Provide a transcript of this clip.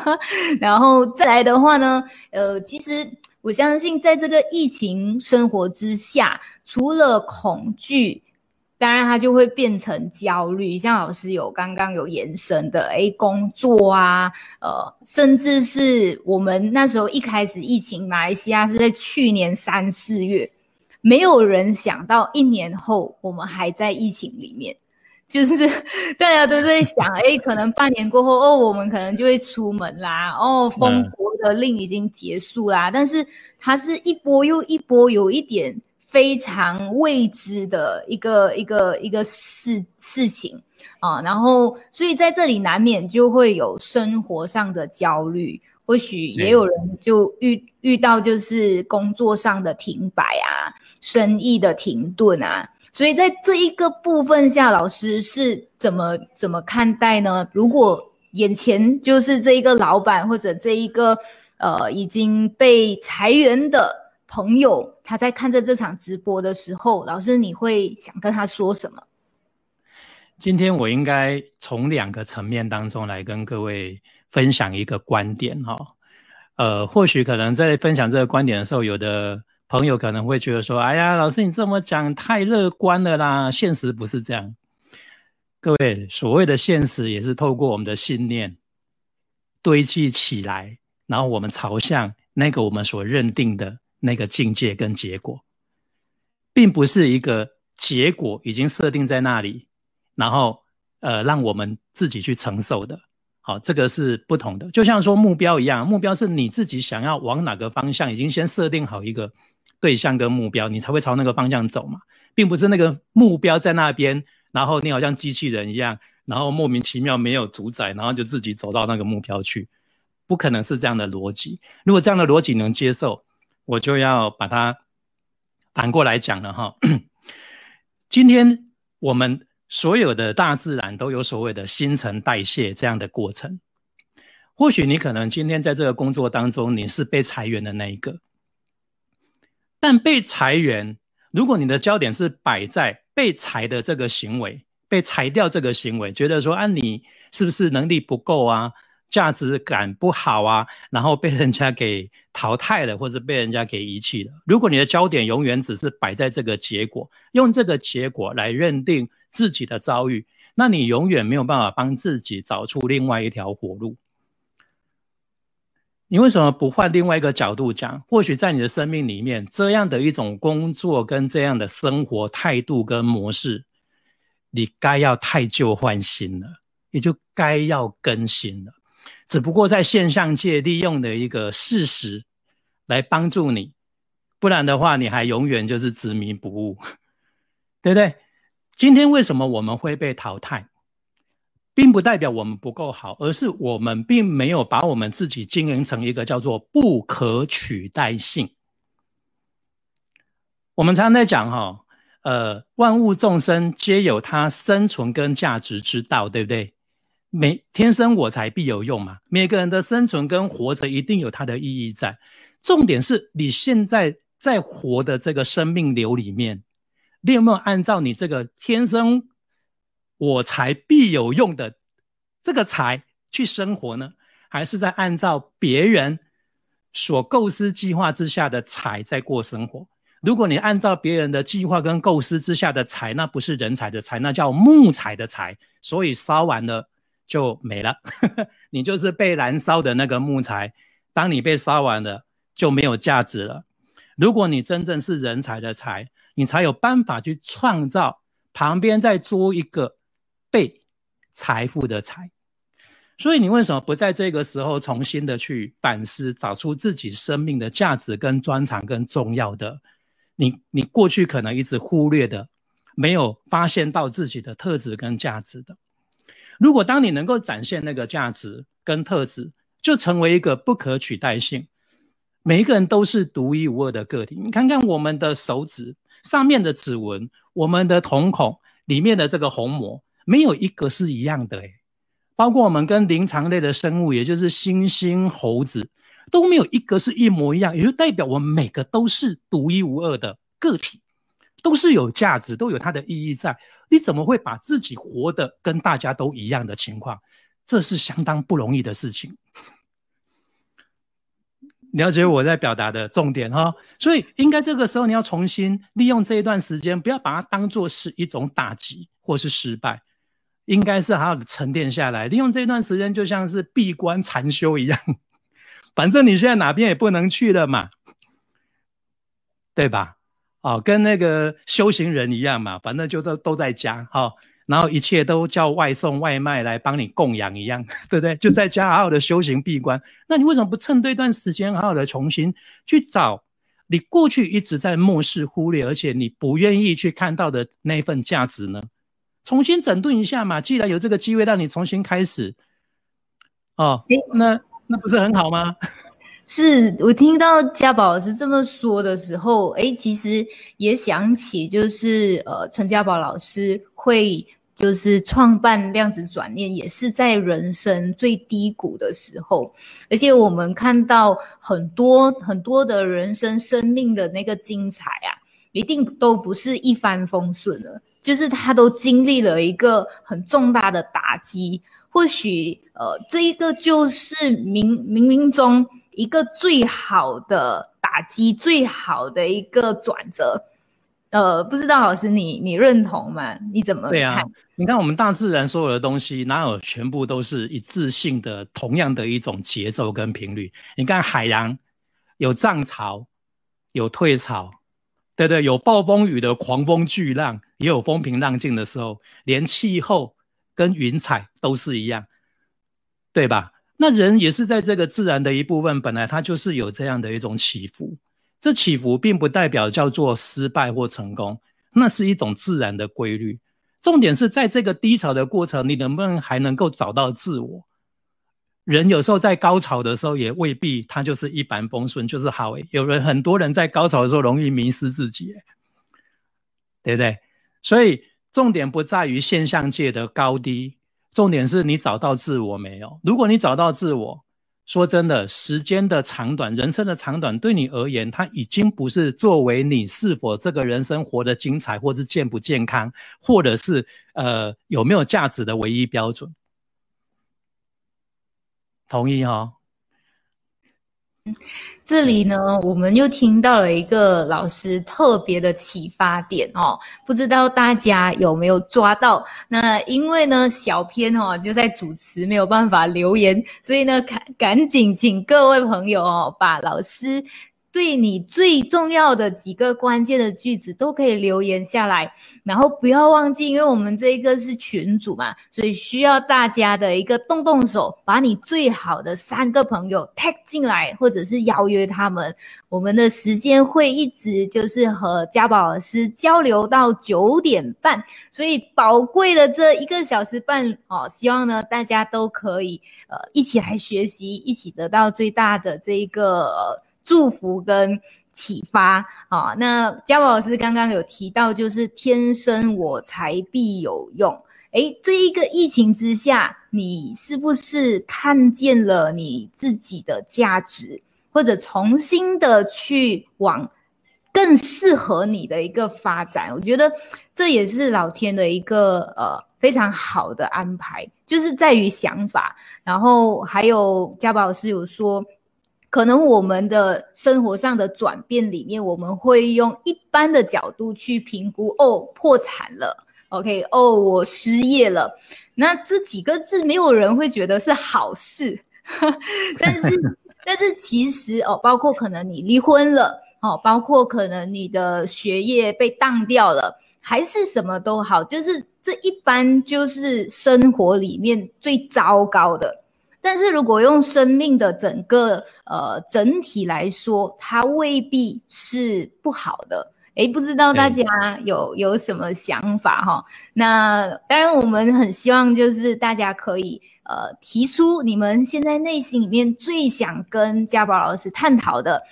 然后再来的话呢，呃，其实我相信在这个疫情生活之下，除了恐惧。当然，它就会变成焦虑。像老师有刚刚有延伸的，哎，工作啊，呃，甚至是我们那时候一开始疫情，马来西亚是在去年三四月，没有人想到一年后我们还在疫情里面，就是 大家都在想，哎，可能半年过后，哦，我们可能就会出门啦，哦，封国的令已经结束啦，但是它是一波又一波，有一点。非常未知的一个一个一个事事情啊，然后所以在这里难免就会有生活上的焦虑，或许也有人就遇遇到就是工作上的停摆啊，生意的停顿啊，所以在这一个部分下，老师是怎么怎么看待呢？如果眼前就是这一个老板或者这一个呃已经被裁员的。朋友，他在看着这场直播的时候，老师你会想跟他说什么？今天我应该从两个层面当中来跟各位分享一个观点哈。呃，或许可能在分享这个观点的时候，有的朋友可能会觉得说：“哎呀，老师你这么讲太乐观了啦，现实不是这样。”各位，所谓的现实也是透过我们的信念堆积起来，然后我们朝向那个我们所认定的。那个境界跟结果，并不是一个结果已经设定在那里，然后呃让我们自己去承受的。好，这个是不同的。就像说目标一样，目标是你自己想要往哪个方向，已经先设定好一个对象跟目标，你才会朝那个方向走嘛，并不是那个目标在那边，然后你好像机器人一样，然后莫名其妙没有主宰，然后就自己走到那个目标去，不可能是这样的逻辑。如果这样的逻辑能接受。我就要把它反过来讲了哈。今天我们所有的大自然都有所谓的新陈代谢这样的过程。或许你可能今天在这个工作当中，你是被裁员的那一个，但被裁员，如果你的焦点是摆在被裁的这个行为，被裁掉这个行为，觉得说啊，你是不是能力不够啊？价值感不好啊，然后被人家给淘汰了，或者被人家给遗弃了。如果你的焦点永远只是摆在这个结果，用这个结果来认定自己的遭遇，那你永远没有办法帮自己找出另外一条活路。你为什么不换另外一个角度讲？或许在你的生命里面，这样的一种工作跟这样的生活态度跟模式，你该要太旧换新了，也就该要更新了。只不过在现象界利用的一个事实来帮助你，不然的话，你还永远就是执迷不悟，对不对？今天为什么我们会被淘汰，并不代表我们不够好，而是我们并没有把我们自己经营成一个叫做不可取代性。我们常常在讲哈，呃，万物众生皆有它生存跟价值之道，对不对？每天生我材必有用嘛，每个人的生存跟活着一定有它的意义在。重点是你现在在活的这个生命流里面，你有没有按照你这个天生我才必有用的这个财去生活呢？还是在按照别人所构思计划之下的财在过生活？如果你按照别人的计划跟构思之下的财，那不是人才的财，那叫木材的财，所以烧完了。就没了，你就是被燃烧的那个木材。当你被烧完了，就没有价值了。如果你真正是人才的才，你才有办法去创造旁边再多一个被财富的财。所以你为什么不在这个时候重新的去反思，找出自己生命的价值跟专长跟重要的？你你过去可能一直忽略的，没有发现到自己的特质跟价值的。如果当你能够展现那个价值跟特质，就成为一个不可取代性。每一个人都是独一无二的个体。你看看我们的手指上面的指纹，我们的瞳孔里面的这个虹膜，没有一个是一样的诶包括我们跟灵长类的生物，也就是猩猩、猴子，都没有一个是一模一样，也就代表我们每个都是独一无二的个体。都是有价值，都有它的意义在。你怎么会把自己活得跟大家都一样的情况？这是相当不容易的事情。了解我在表达的重点哈，所以应该这个时候你要重新利用这一段时间，不要把它当做是一种打击或是失败，应该是好好的沉淀下来，利用这段时间就像是闭关禅修一样，反正你现在哪边也不能去了嘛，对吧？哦，跟那个修行人一样嘛，反正就都都在家哈。然后一切都叫外送外卖来帮你供养一样，对不对？就在家好好的修行闭关。那你为什么不趁这段时间好好的重新去找你过去一直在漠视、忽略，而且你不愿意去看到的那份价值呢？重新整顿一下嘛。既然有这个机会让你重新开始，哦，那那不是很好吗？是我听到家宝老师这么说的时候，哎，其实也想起就是呃，陈家宝老师会就是创办量子转念，也是在人生最低谷的时候，而且我们看到很多很多的人生生命的那个精彩啊，一定都不是一帆风顺的，就是他都经历了一个很重大的打击，或许呃，这一个就是冥冥冥中。一个最好的打击，最好的一个转折，呃，不知道老师你你认同吗？你怎么对啊？你看我们大自然所有的东西，哪有全部都是一致性的、同样的一种节奏跟频率？你看海洋有涨潮，有退潮，对对，有暴风雨的狂风巨浪，也有风平浪静的时候，连气候跟云彩都是一样，对吧？那人也是在这个自然的一部分，本来它就是有这样的一种起伏。这起伏并不代表叫做失败或成功，那是一种自然的规律。重点是在这个低潮的过程，你能不能还能够找到自我？人有时候在高潮的时候，也未必他就是一帆风顺，就是好。有人很多人在高潮的时候容易迷失自己，对不对？所以重点不在于现象界的高低。重点是你找到自我没有？如果你找到自我，说真的，时间的长短、人生的长短，对你而言，它已经不是作为你是否这个人生活得精彩，或是健不健康，或者是呃有没有价值的唯一标准。同意哈？这里呢，我们又听到了一个老师特别的启发点哦，不知道大家有没有抓到？那因为呢，小编哈就在主持，没有办法留言，所以呢，赶赶紧请各位朋友哦，把老师。对你最重要的几个关键的句子都可以留言下来，然后不要忘记，因为我们这一个是群组嘛，所以需要大家的一个动动手，把你最好的三个朋友 tag 进来，或者是邀约他们。我们的时间会一直就是和嘉宝老师交流到九点半，所以宝贵的这一个小时半哦，希望呢大家都可以呃一起来学习，一起得到最大的这一个。祝福跟启发啊，那嘉宝老师刚刚有提到，就是天生我材必有用。诶，这一个疫情之下，你是不是看见了你自己的价值，或者重新的去往更适合你的一个发展？我觉得这也是老天的一个呃非常好的安排，就是在于想法。然后还有嘉宝老师有说。可能我们的生活上的转变里面，我们会用一般的角度去评估。哦，破产了，OK，哦，我失业了。那这几个字，没有人会觉得是好事。但是，但是其实哦，包括可能你离婚了，哦，包括可能你的学业被当掉了，还是什么都好，就是这一般就是生活里面最糟糕的。但是如果用生命的整个呃整体来说，它未必是不好的。诶，不知道大家有有什么想法哈？那当然，我们很希望就是大家可以呃提出你们现在内心里面最想跟家宝老师探讨的，